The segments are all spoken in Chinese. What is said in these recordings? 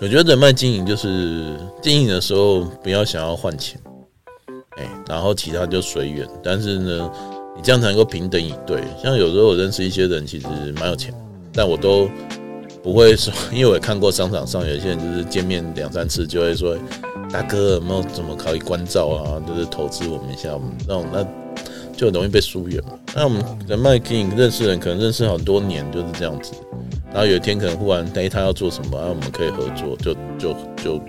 我觉得人脉经营就是经营的时候不要想要换钱，哎，然后其他就随缘。但是呢，你这样才能够平等以对。像有时候我认识一些人，其实蛮有钱，但我都不会说，因为我也看过商场上有些人就是见面两三次就会说。大哥有没有怎么可以关照啊？就是投资我们一下，我们那种那就容易被疏远嘛。那我们人脉经营认识人，可能认识很多年就是这样子。然后有一天可能忽然哎，他要做什么，然后我们可以合作，就就就，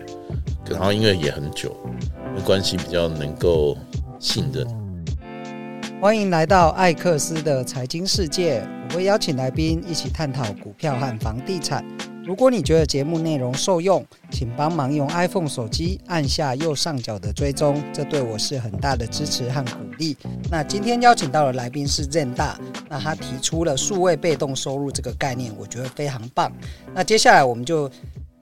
然后因为也很久，关系比较能够信任。欢迎来到艾克斯的财经世界，我会邀请来宾一起探讨股票和房地产。如果你觉得节目内容受用，请帮忙用 iPhone 手机按下右上角的追踪，这对我是很大的支持和鼓励。那今天邀请到的来宾是 Zen 大，那他提出了数位被动收入这个概念，我觉得非常棒。那接下来我们就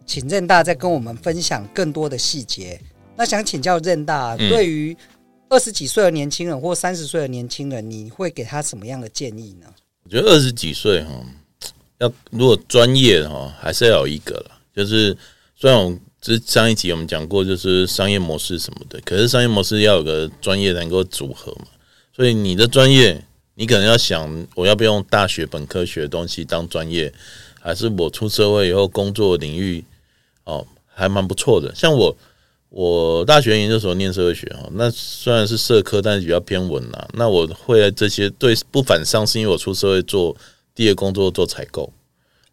请 Zen 大再跟我们分享更多的细节。那想请教 Zen 大，对于二十几岁的年轻人或三十岁的年轻人，你会给他什么样的建议呢？我觉得二十几岁哈。要如果专业哈，还是要有一个了。就是虽然我们之上一集我们讲过，就是商业模式什么的，可是商业模式要有个专业能够组合嘛。所以你的专业，你可能要想，我要不要用大学本科学的东西当专业，还是我出社会以后工作领域哦，还蛮不错的。像我，我大学研究所念社会学哦，那虽然是社科，但是比较偏文啦。那我会这些对不反商，是因为我出社会做。第一个工作做采购，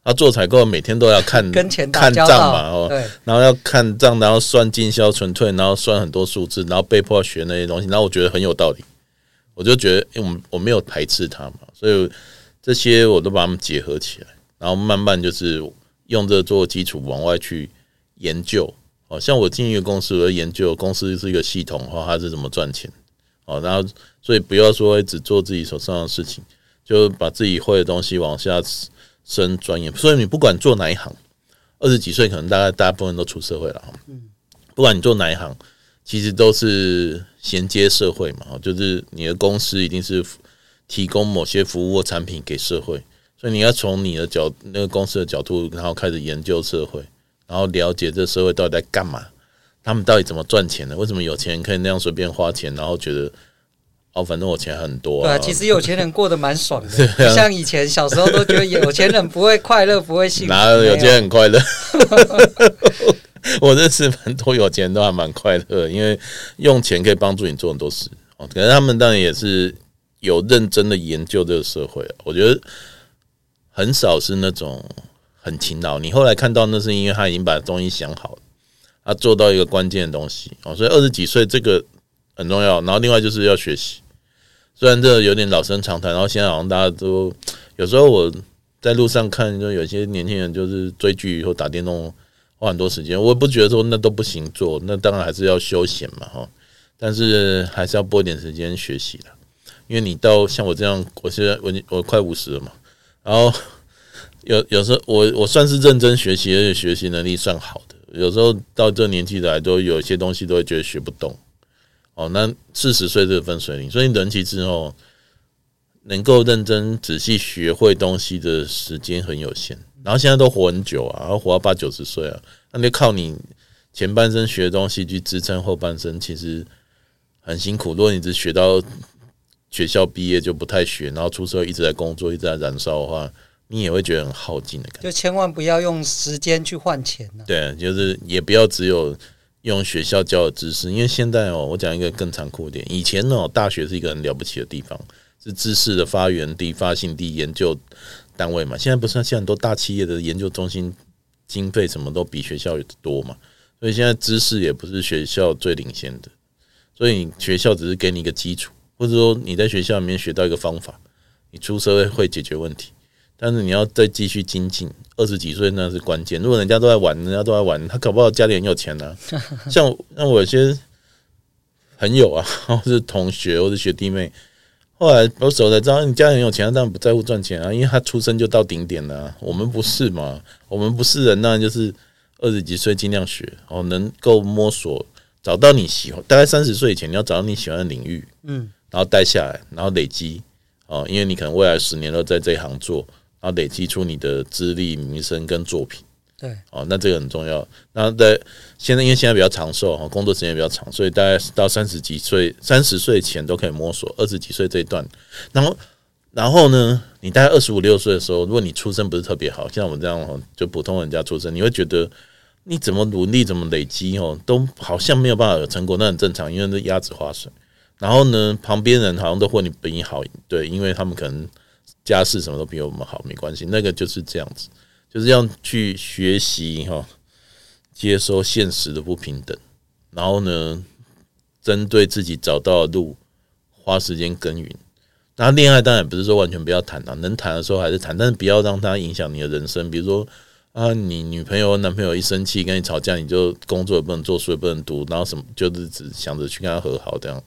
他做采购每天都要看跟钱看账嘛，哦，然后要看账，然后算进销存退，然后算很多数字，然后被迫学那些东西，然后我觉得很有道理，我就觉得，因为我我没有排斥他嘛，所以这些我都把它们结合起来，然后慢慢就是用这做基础往外去研究，哦，像我进一个公司，我研究公司是一个系统的话，它是怎么赚钱，哦，然后所以不要说只做自己手上的事情。就把自己会的东西往下升专业，所以你不管做哪一行，二十几岁可能大概大部分都出社会了哈。不管你做哪一行，其实都是衔接社会嘛，就是你的公司一定是提供某些服务或产品给社会，所以你要从你的角那个公司的角度，然后开始研究社会，然后了解这社会到底在干嘛，他们到底怎么赚钱的，为什么有钱人可以那样随便花钱，然后觉得。哦，反正我钱很多啊。对啊，其实有钱人过得蛮爽的，啊、像以前小时候都觉得有钱人不会快乐，不会幸福。哪有有钱人很快乐？我认识蛮多有钱人都还蛮快乐，因为用钱可以帮助你做很多事。哦，可能他们当然也是有认真的研究这个社会。我觉得很少是那种很勤劳。你后来看到那是因为他已经把东西想好了，他做到一个关键的东西哦。所以二十几岁这个很重要。然后另外就是要学习。虽然这有点老生常谈，然后现在好像大家都 有时候我在路上看，就有些年轻人就是追剧或打电动花很多时间，我也不觉得说那都不行做，那当然还是要休闲嘛哈。但是还是要拨一点时间学习的，因为你到像我这样，我现在我我快五十了嘛，然后 有有时候我我算是认真学习，而且学习能力算好的，有时候到这年纪来，都有些东西都会觉得学不动。哦，那四十岁这个分水岭，所以人其实哦，能够认真仔细学会东西的时间很有限。然后现在都活很久啊，然后活到八九十岁啊，那就靠你前半生学的东西去支撑后半生，其实很辛苦。如果你只学到学校毕业就不太学，然后出社会一直在工作，一直在燃烧的话，你也会觉得很耗尽的感觉。就千万不要用时间去换钱啊。对，就是也不要只有。用学校教的知识，因为现在哦，我讲一个更残酷一点。以前哦，大学是一个很了不起的地方，是知识的发源地、发信地、研究单位嘛。现在不是，现在很多大企业的研究中心经费什么都比学校多嘛，所以现在知识也不是学校最领先的。所以学校只是给你一个基础，或者说你在学校里面学到一个方法，你出社会会解决问题。但是你要再继续精进，二十几岁那是关键。如果人家都在玩，人家都在玩，他搞不好家里很有钱呢、啊。像像我有些朋友啊，或是同学，或是学弟妹，后来我走才知道，你家里很有钱，当然不在乎赚钱啊，因为他出生就到顶点了、啊。我们不是嘛？我们不是人，当然就是二十几岁尽量学哦，能够摸索，找到你喜欢。大概三十岁以前，你要找到你喜欢的领域，嗯，然后待下来，然后累积哦，因为你可能未来十年都在这一行做。然后累积出你的资历、名声跟作品，对，哦，那这个很重要。那在现在，因为现在比较长寿哈，工作时间比较长，所以大概到三十几岁、三十岁前都可以摸索。二十几岁这一段，然后，然后呢，你大概二十五六岁的时候，如果你出身不是特别好，像我们这样就普通人家出身，你会觉得你怎么努力、怎么累积哦，都好像没有办法有成果，那很正常，因为那鸭子划水。然后呢，旁边人好像都混你比你好，对，因为他们可能家世什么都比我们好，没关系，那个就是这样子。就是要去学习哈，接受现实的不平等，然后呢，针对自己找到的路，花时间耕耘。那恋爱当然不是说完全不要谈啊，能谈的时候还是谈，但是不要让它影响你的人生。比如说啊，你女朋友、男朋友一生气跟你吵架，你就工作也不能做，书也不能读，然后什么就是只想着去跟他和好，这样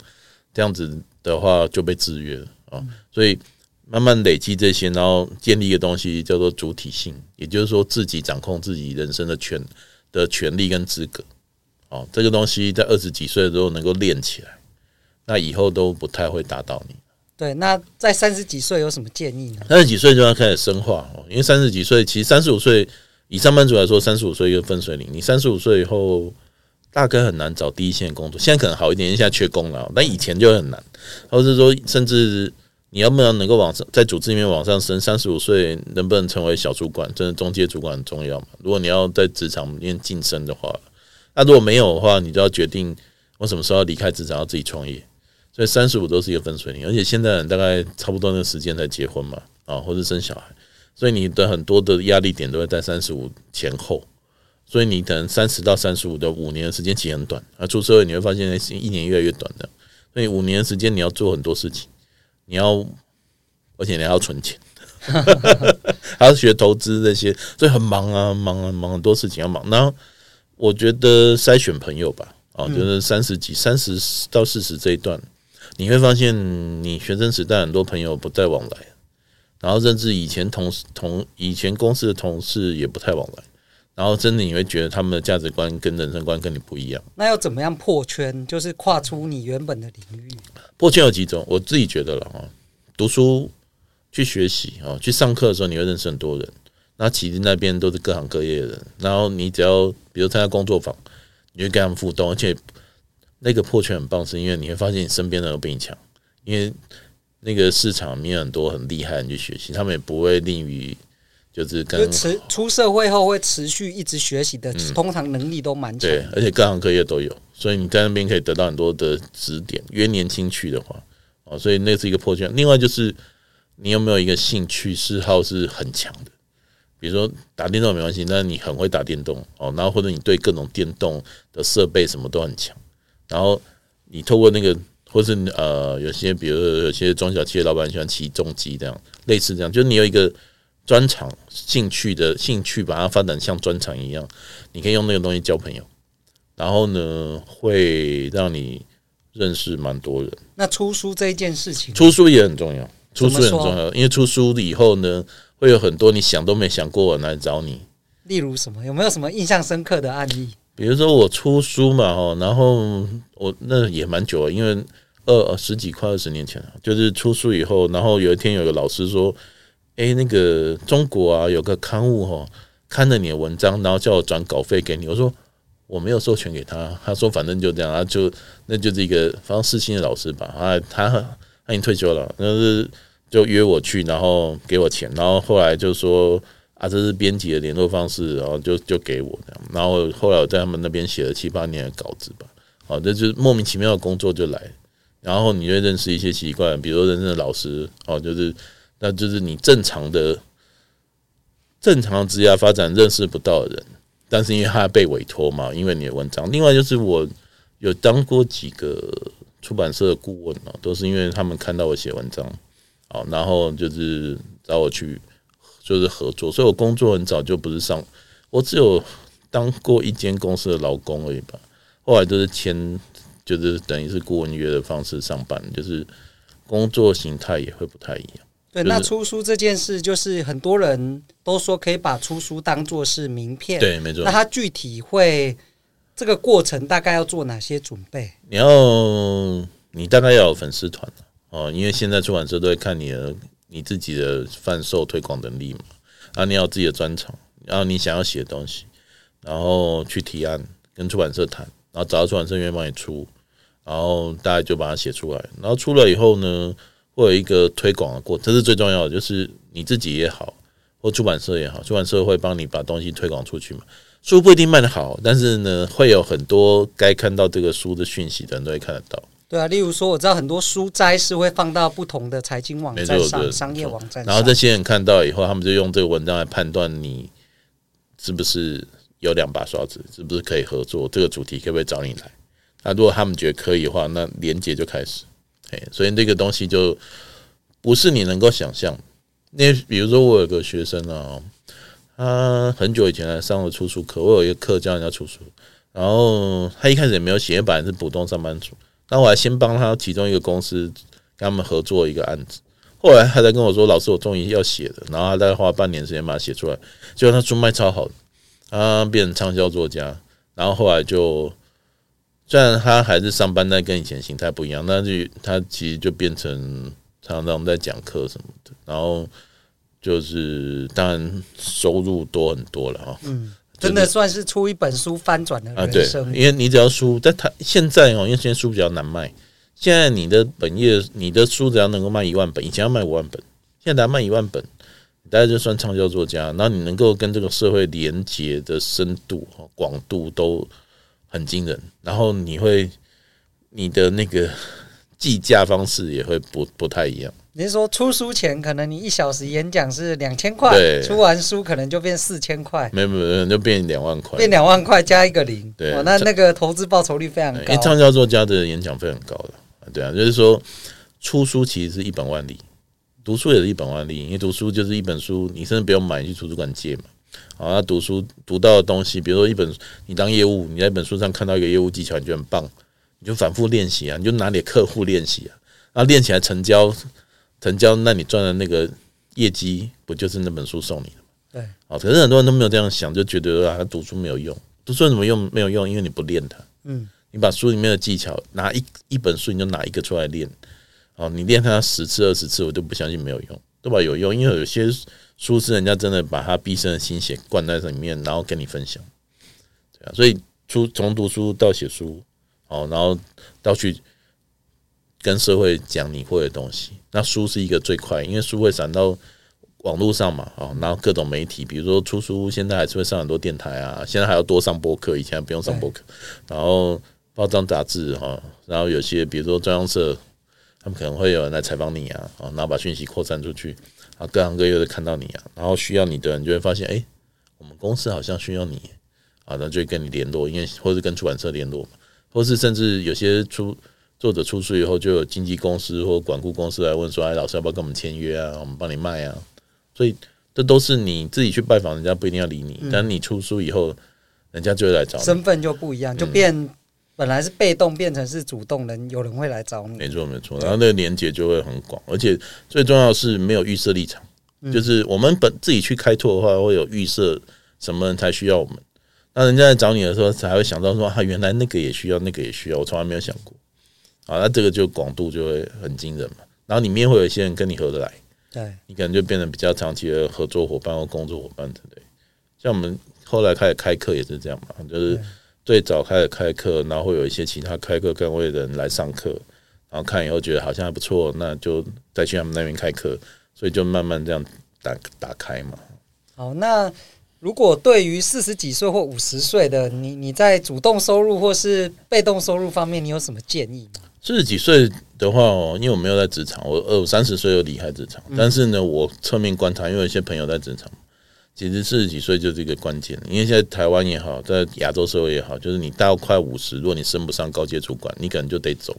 这样子的话就被制约了啊，所以。慢慢累积这些，然后建立一个东西叫做主体性，也就是说自己掌控自己人生的权的权利跟资格。哦，这个东西在二十几岁的时候能够练起来，那以后都不太会打倒你。对，那在三十几岁有什么建议呢？三十几岁就要开始深化哦，因为三十几岁其实三十五岁以上班族来说，三十五岁一个分水岭。你三十五岁以后大概很难找第一线的工作，现在可能好一点，因为现在缺工了，但以前就很难，或者是说甚至。你要不要能够往上，在组织里面往上升？三十五岁能不能成为小主管？真的中阶主管很重要嘛？如果你要在职场里面晋升的话，那如果没有的话，你就要决定我什么时候要离开职场，要自己创业。所以三十五都是一个分水岭，而且现在大概差不多那个时间才结婚嘛，啊，或者生小孩，所以你的很多的压力点都会在三十五前后。所以你可能三十到三十五的五年的时间其实很短，啊，出社会你会发现一年越来越短的，所以五年的时间你要做很多事情。你要，而且你还要存钱，还要学投资这些，所以很忙啊，忙啊，忙很多事情要忙。然后我觉得筛选朋友吧，啊，就是三十几、三十到四十这一段，你会发现你学生时代很多朋友不再往来，然后甚至以前同事同以前公司的同事也不太往来，然后真的你会觉得他们的价值观跟人生观跟你不一样。那要怎么样破圈？就是跨出你原本的领域。破圈有几种，我自己觉得了哈，读书去学习啊，去上课的时候你会认识很多人，那其实那边都是各行各业的人，然后你只要比如参加工作坊，你会跟他们互动，而且那个破圈很棒，是因为你会发现你身边的人都比你强，因为那个市场里面很多很厉害的人去学习，他们也不会吝于。就是跟持出社会后会持续一直学习的，通常能力都蛮强。对，而且各行各业都有，所以你在那边可以得到很多的指点。越年轻去的话，哦，所以那是一个破圈。另外就是你有没有一个兴趣嗜好是很强的，比如说打电动没关系，但是你很会打电动哦，然后或者你对各种电动的设备什么都很强，然后你透过那个，或是呃，有些比如有些中小企业老板喜欢骑重机这样，类似这样，就是你有一个。专长、兴趣的兴趣，把它发展像专长一样，你可以用那个东西交朋友，然后呢，会让你认识蛮多人。那出书这一件事情，出书也很重要，出书也很重要，因为出书以后呢，会有很多你想都没想过来找你。例如什么？有没有什么印象深刻的案例？比如说我出书嘛，哦，然后我那也蛮久了，因为二十几快二十年前了，就是出书以后，然后有一天有个老师说。诶、那个中国啊，有个刊物哈，看了你的文章，然后叫我转稿费给你。我说我没有授权给他，他说反正就这样，他就那就是一个反正世新的老师吧，啊，他他已经退休了，那是就约我去，然后给我钱，然后后来就说啊，这是编辑的联络方式，然后就就给我这样，然后后来我在他们那边写了七八年的稿子吧，哦，这就是莫名其妙的工作就来，然后你就认识一些奇怪，比如说认识的老师，哦，就是。那就是你正常的、正常职业发展认识不到的人，但是因为他被委托嘛，因为你的文章。另外就是我有当过几个出版社的顾问哦，都是因为他们看到我写文章，好，然后就是找我去就是合作。所以我工作很早就不是上，我只有当过一间公司的劳工而已吧。后来都是签，就是等于是顾问约的方式上班，就是工作形态也会不太一样。对，那出书这件事，就是很多人都说可以把出书当做是名片。对，没错。那他具体会这个过程大概要做哪些准备？你要，你大概要有粉丝团哦，因为现在出版社都会看你的你自己的贩售推广能力嘛。然后你要有自己的专长，然后你想要写的东西，然后去提案，跟出版社谈，然后找到出版社愿意帮你出，然后大家就把它写出来，然后出了以后呢，会有一个推广的过程，这是最重要的，就是你自己也好，或出版社也好，出版社会帮你把东西推广出去嘛。书不一定卖得好，但是呢，会有很多该看到这个书的讯息的人都会看得到。对啊，例如说，我知道很多书摘是会放到不同的财经网站上、商业网站上，然后这些人看到以后，他们就用这个文章来判断你是不是有两把刷子，是不是可以合作，这个主题可不可以找你来？那如果他们觉得可以的话，那连接就开始。哎，所以这个东西就不是你能够想象。那比如说，我有个学生啊，他很久以前来上了出书课，我有一个课教人家出书，然后他一开始也没有写，本来是普通上班族。那我还先帮他其中一个公司跟他们合作一个案子，后来他才跟我说：“老师，我终于要写了。”然后他再花半年时间把它写出来，结果他书卖超好，他变成畅销作家。然后后来就虽然他还是上班，但跟以前形态不一样，那就他其实就变成常常在讲课什么的，然后就是当然收入多很多了哈。嗯。真的算是出一本书翻转的人生啊！对，因为你只要书，但他现在哦，因为现在书比较难卖。现在你的本业，你的书只要能够卖一万本，以前要卖五万本，现在卖一万本，大家就算畅销作家。然后你能够跟这个社会连接的深度、广度都很惊人。然后你会，你的那个计价方式也会不不太一样。你是说出书前可能你一小时演讲是两千块，出完书可能就变四千块，没有没有就变两万块，变两万块加一个零，对，那那个投资报酬率非常高。因为畅销作家的演讲费很高的，对啊，就是说出书其实是一本万利，读书也是一本万利，因为读书就是一本书，你甚至不用买，你去图书馆借嘛。好，他读书读到的东西，比如说一本你当业务，你在一本书上看到一个业务技巧，你觉得很棒，你就反复练习啊，你就拿给客户练习啊，那练起来成交。成交，那你赚的那个业绩不就是那本书送你的吗？对，啊，可是很多人都没有这样想，就觉得啊，他读书没有用，读书有什么用？没有用，因为你不练它。嗯，你把书里面的技巧拿一一本书，你就拿一个出来练。哦，你练它十次、二十次，我都不相信没有用，对吧？有用，因为有些书是人家真的把他毕生的心血灌在里面，然后跟你分享。对啊，所以出从读书到写书，哦，然后到去。跟社会讲你会的东西，那书是一个最快，因为书会散到网络上嘛，哦，然后各种媒体，比如说出书，现在还是会上很多电台啊，现在还要多上播客，以前不用上播客，然后报章杂志哈，然后有些比如说中央社，他们可能会有人来采访你啊，啊，然后把讯息扩散出去，啊，各行各业都看到你啊，然后需要你的人就会发现，哎，我们公司好像需要你，啊，那就会跟你联络，因为或是跟出版社联络，或是甚至有些出。作者出书以后，就有经纪公司或管顾公司来问说：“哎，老师要不要跟我们签约啊？我们帮你卖啊。”所以这都是你自己去拜访人家不一定要理你，但你出书以后，人家就会来找你。身份就不一样，就变本来是被动变成是主动人，有人会来找你。没错没错，然后那个连接就会很广，而且最重要的是没有预设立场，就是我们本自己去开拓的话，会有预设什么人才需要我们，那人家在找你的时候才会想到说：“啊，原来那个也需要，那个也需要。”我从来没有想过。啊，那这个就广度就会很惊人嘛。然后里面会有一些人跟你合得来，对，你可能就变成比较长期的合作伙伴或工作伙伴，对不对？像我们后来开始开课也是这样嘛，就是最早开始开课，然后会有一些其他开课岗位的人来上课，然后看以后觉得好像还不错，那就再去他们那边开课，所以就慢慢这样打打开嘛。好，那。如果对于四十几岁或五十岁的你，你在主动收入或是被动收入方面，你有什么建议吗？四十几岁的话哦，因为我没有在职场，我二三十岁就离开职场，但是呢，我侧面观察，因为有一些朋友在职场，其实四十几岁就是一个关键。因为现在台湾也好，在亚洲社会也好，就是你到快五十，如果你升不上高阶主管，你可能就得走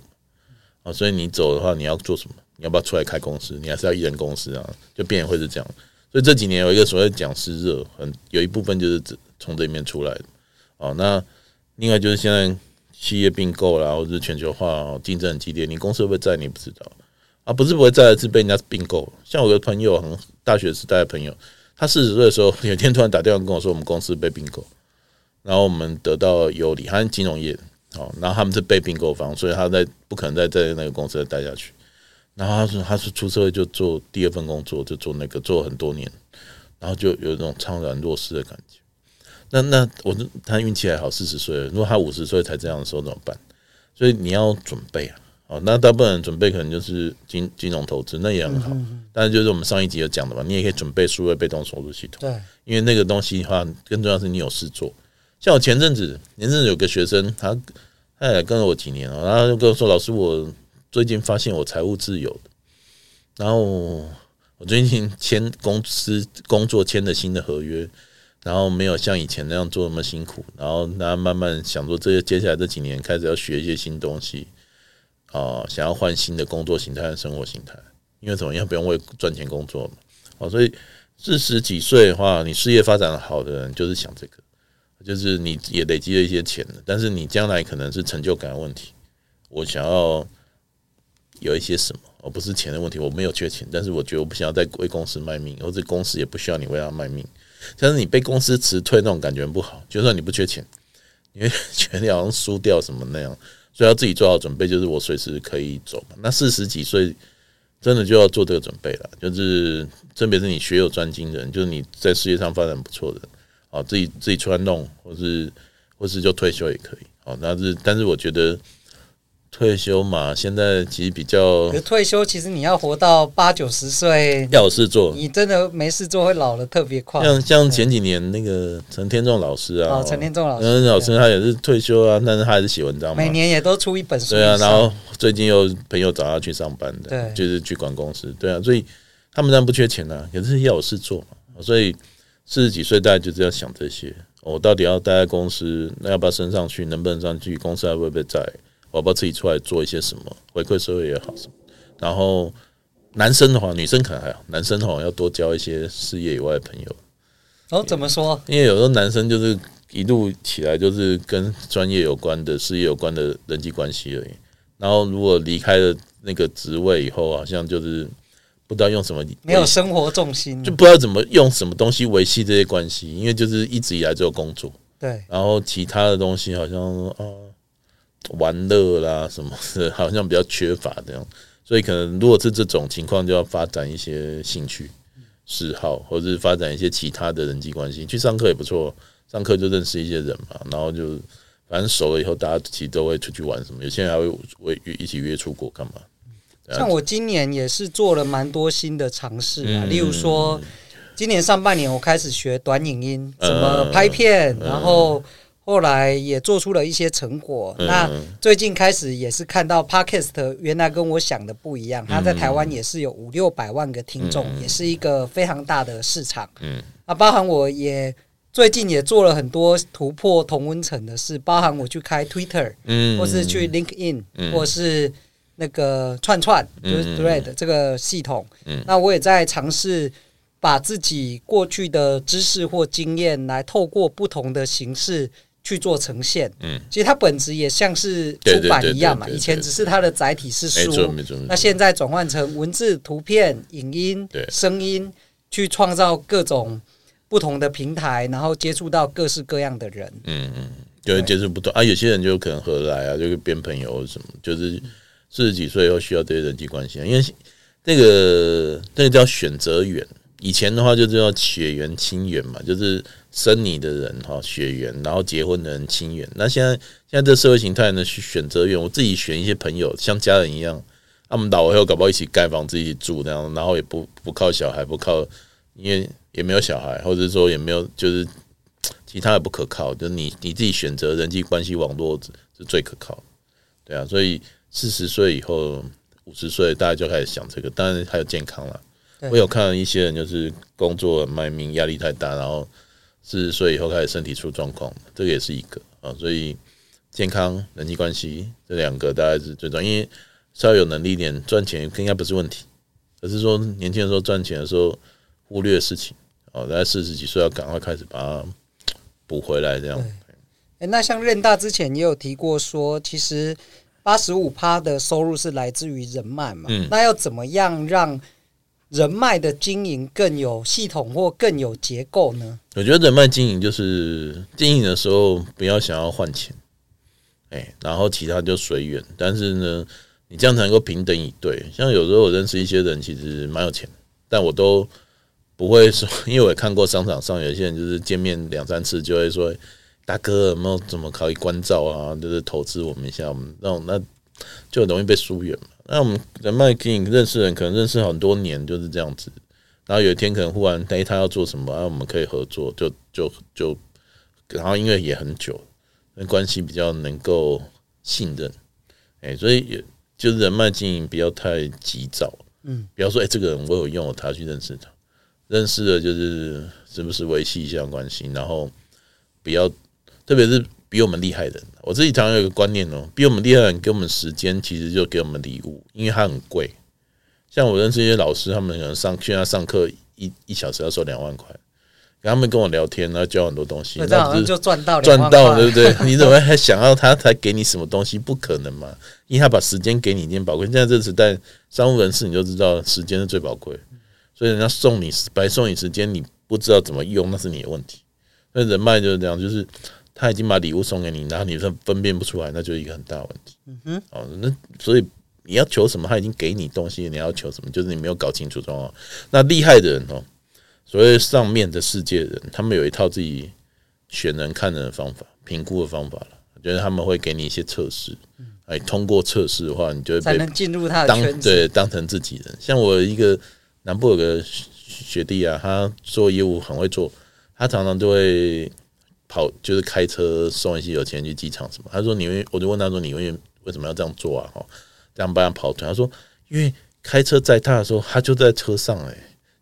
啊。所以你走的话，你要做什么？你要不要出来开公司？你还是要一人公司啊？就变会是这样。所以这几年有一个所谓讲师热，很有一部分就是从这里面出来的。哦，那另外就是现在企业并购啦，或者是全球化竞争很激烈，你公司会不会在？你不知道啊？不是不会在，是被人家并购。像我的朋友，很大学时代的朋友，他四十岁的时候，有一天突然打电话跟我说，我们公司被并购，然后我们得到优礼，他是金融业，哦，然后他们是被并购方，所以他在不可能再在那个公司再待下去。然后他说，他是出社会就做第二份工作，就做那个做了很多年，然后就有一种怅然若失的感觉。那那我他运气还好，四十岁。如果他五十岁才这样的时候怎么办？所以你要准备啊。哦，那大部分人准备可能就是金金融投资，那也很好。但是就是我们上一集有讲的嘛，你也可以准备数位被动收入系统。对，因为那个东西的话，更重要是你有事做。像我前阵子，前阵子有个学生，他他也跟了我几年了，然后就跟我说：“老师，我最近发现我财务自由。”然后我最近签公司工作签了新的合约，然后没有像以前那样做那么辛苦，然后那慢慢想说，这些接下来这几年开始要学一些新东西。啊，想要换新的工作形态和生活形态，因为怎么样不用为赚钱工作嘛。哦，所以四十几岁的话，你事业发展的好的人就是想这个，就是你也累积了一些钱了，但是你将来可能是成就感的问题。我想要有一些什么，而不是钱的问题。我没有缺钱，但是我觉得我不想要再为公司卖命，或者公司也不需要你为他卖命。但是你被公司辞退那种感觉不好，就算你不缺钱，因为 觉得好像输掉什么那样。所以要自己做好准备，就是我随时可以走。那四十几岁真的就要做这个准备了，就是特别是你学有专精的人，就是你在事业上发展不错的，啊，自己自己出来弄，或是或是就退休也可以。好，那是但是我觉得。退休嘛，现在其实比较。退休其实你要活到八九十岁，要有事做。你真的没事做，会老的特别快。像像前几年那个陈天仲老师啊，陈天仲老师，陈老师他也是退休啊，但是他还是写文章嘛，每年也都出一本书。对啊，然后最近又朋友找他去上班的，对，就是去管公司。对啊，所以他们当然不缺钱啊，可是要有事做嘛。所以四十几岁大概就是要想这些：我到底要待在公司，那要不要升上去？能不能上去？公司还会不会在？我不知道自己出来做一些什么，回馈社会也好什么。然后男生的话，女生可能还好，男生的话要多交一些事业以外的朋友。哦，怎么说？因为有时候男生就是一路起来就是跟专业有关的事业有关的人际关系而已。然后如果离开了那个职位以后，好像就是不知道用什么，没有生活重心，就不知道怎么用什么东西维系这些关系。因为就是一直以来只有工作，对。然后其他的东西好像啊。玩乐啦，什么的，好像比较缺乏这样，所以可能如果是这种情况，就要发展一些兴趣嗜好，或者是发展一些其他的人际关系。去上课也不错，上课就认识一些人嘛，然后就反正熟了以后，大家其实都会出去玩什么，有些人还会会约一起约出国干嘛。像我今年也是做了蛮多新的尝试啊，例如说，今年上半年我开始学短影音，怎么拍片，然后。后来也做出了一些成果。那最近开始也是看到 Podcast 原来跟我想的不一样，他在台湾也是有五六百万个听众，也是一个非常大的市场。嗯，啊，包含我也最近也做了很多突破同温层的事，包含我去开 Twitter，嗯，或是去 LinkedIn，或是那个串串，就是 Thread 这个系统。嗯，那我也在尝试把自己过去的知识或经验来透过不同的形式。去做呈现，嗯，其实它本质也像是出版一样嘛。以前只是它的载体是书，那现在转换成文字、图片、影音、声音，去创造各种不同的平台，然后接触到各式各样的人。嗯嗯，就会接触不同啊。有些人就可能合来啊，就变朋友什么，就是四十几岁以后需要这些人际关系，因为那个那个叫选择缘。以前的话就叫血缘亲缘嘛，就是。生你的人哈血缘，然后结婚的人亲缘。那现在现在这社会形态呢，选择缘。我自己选一些朋友，像家人一样。他们老了以后，搞不好一起盖房子一起住那样，然后也不不靠小孩，不靠，因为也没有小孩，或者说也没有就是其他的不可靠。就你你自己选择人际关系网络是最可靠。对啊，所以四十岁以后，五十岁大家就开始想这个。当然还有健康了。我有看到一些人就是工作卖命，压力太大，然后。四十岁以后开始身体出状况，这个也是一个啊，所以健康、人际关系这两个大概是最重要。因为稍有能力一点，赚钱应该不是问题，而是说年轻的时候赚钱的时候忽略的事情哦，在四十几岁要赶快开始把它补回来，这样。哎，那像任大之前也有提过说，其实八十五趴的收入是来自于人脉嘛，嗯，那要怎么样让？人脉的经营更有系统或更有结构呢？我觉得人脉经营就是经营的时候不要想要换钱，哎，然后其他就随缘。但是呢，你这样才能够平等以对。像有时候我认识一些人，其实蛮有钱，但我都不会说，因为我也看过商场上有些人就是见面两三次就会说，大哥有没有怎么可以关照啊？就是投资我们一下，我们那种那就容易被疏远嘛。那我们人脉经营认识人，可能认识很多年就是这样子。然后有一天可能忽然哎，他要做什么，啊，我们可以合作，就就就，然后因为也很久，那关系比较能够信任，哎，所以也就是人脉经营不要太急躁，嗯，比方说哎，这个人我有用，他去认识他，认识了就是是不是维系一下关系，然后不要，特别是比我们厉害的人，我自己常常有一个观念哦，比我们厉害的人给我们时间，其实就给我们礼物，因为它很贵。像我认识一些老师，他们可能上去他上课一一小时要收两万块，跟他们跟我聊天，然后教很多东西，那不是就赚到赚到，对不对？你怎么还想要他才给你什么东西？不可能嘛！因为他把时间给你，一定宝贵。现在这个时代，商务人士你就知道，时间是最宝贵，所以人家送你白送你时间，你不知道怎么用，那是你的问题。那人脉就是这样，就是他已经把礼物送给你，然后你分分辨不出来，那就是一个很大的问题。嗯哼，哦，那所以。你要求什么？他已经给你东西，你要求什么？就是你没有搞清楚状况。那厉害的人哦，所谓上面的世界人，他们有一套自己选人看人的方法、评估的方法了。我觉得他们会给你一些测试，哎，通过测试的话，你就会被才能进入他的圈子，对，当成自己人。像我一个南部有个学弟啊，他做业务很会做，他常常就会跑，就是开车送一些有钱人去机场什么。他说：“你我就问他说：“你为为什么要这样做啊？”哈。这样帮他跑团，他说：“因为开车载他的时候，他就在车上哎，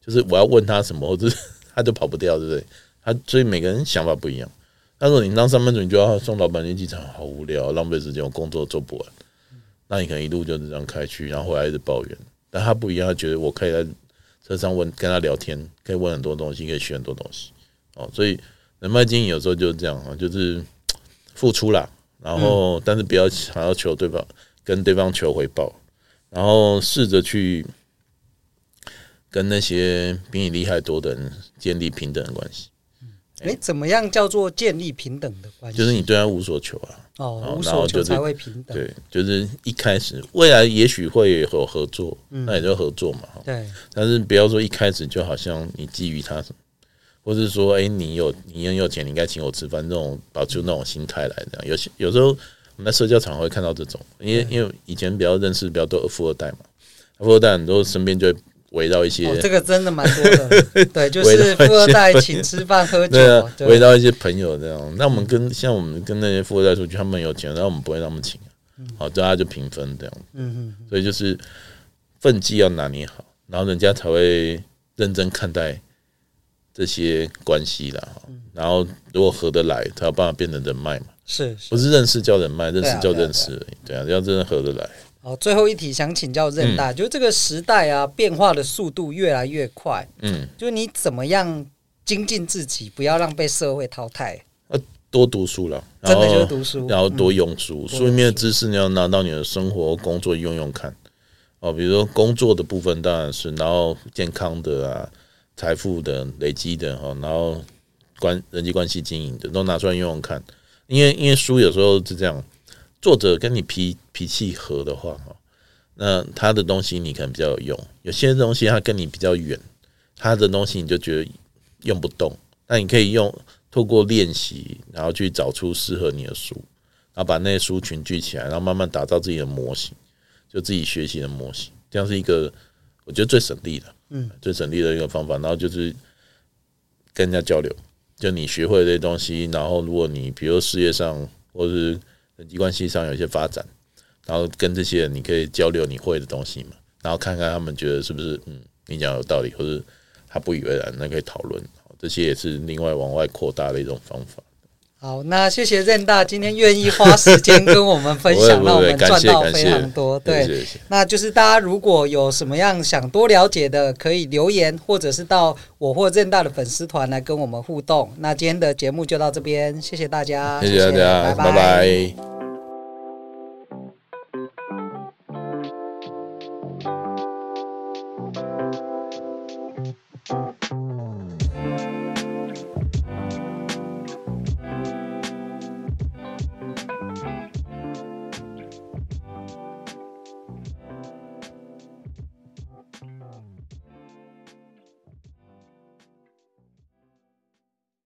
就是我要问他什么，或者他就跑不掉，对不对？他所以每个人想法不一样。他说你当上班族，你就要送老板去机场，好无聊，浪费时间，我工作做不完。那你可能一路就是这样开去，然后回来一直抱怨。但他不一样，他觉得我可以在车上问，跟他聊天，可以问很多东西，可以学很多东西。哦，所以人脉经营有时候就是这样啊，就是付出啦，然后但是不要想要求对方。”跟对方求回报，然后试着去跟那些比你厉害多的人建立平等的关系。哎，怎么样叫做建立平等的关系？就是你对他无所求啊。哦，无所求才会平等。对，就是一开始未来也许会有合作，那也就合作嘛。对。但是不要说一开始就好像你觊觎他什么，或是说哎，你有你很有钱，你应该请我吃饭，这种保持那种心态来这样。有些有时候。我们在社交场合会看到这种，因为因为以前比较认识比较多富二代嘛，富二代很多身边就会围绕一些，这个真的蛮多的，对，就是富二代请吃饭 喝酒，对啊，围绕一些朋友这样。那我们跟像我们跟那些富二代出去，他们有钱，然后我们不会让他们请，好，大家就平分这样。嗯嗯，所以就是分际要拿捏好，然后人家才会认真看待这些关系啦。然后如果合得来，才有办法变成人脉嘛。是，不是认识叫人脉，认识叫认识而已。对啊，要真的合得来。好，最后一题想请教任大，就是这个时代啊，变化的速度越来越快。嗯，就你怎么样精进自己，不要让被社会淘汰？呃多读书了，真的就是读书，然后多用书，书里面的知识你要拿到你的生活、工作用用看。哦，比如说工作的部分当然是，然后健康的啊、财富的累积的哈，然后关人际关系经营的都拿出来用用看。因为因为书有时候是这样，作者跟你脾脾气合的话哈，那他的东西你可能比较有用。有些东西他跟你比较远，他的东西你就觉得用不动。那你可以用透过练习，然后去找出适合你的书，然后把那些书群聚起来，然后慢慢打造自己的模型，就自己学习的模型。这样是一个我觉得最省力的，嗯，最省力的一个方法。然后就是跟人家交流。就你学会这些东西，然后如果你比如事业上或是人际关系上有一些发展，然后跟这些人你可以交流你会的东西嘛，然后看看他们觉得是不是嗯你讲有道理，或者他不以为然，那可以讨论，这些也是另外往外扩大的一种方法。好，那谢谢任大今天愿意花时间跟我们分享，让我们赚到非常多。对，那就是大家如果有什么样想多了解的，可以留言，或者是到我或任大的粉丝团来跟我们互动。那今天的节目就到这边，谢谢大家，谢谢大家，拜拜。拜拜。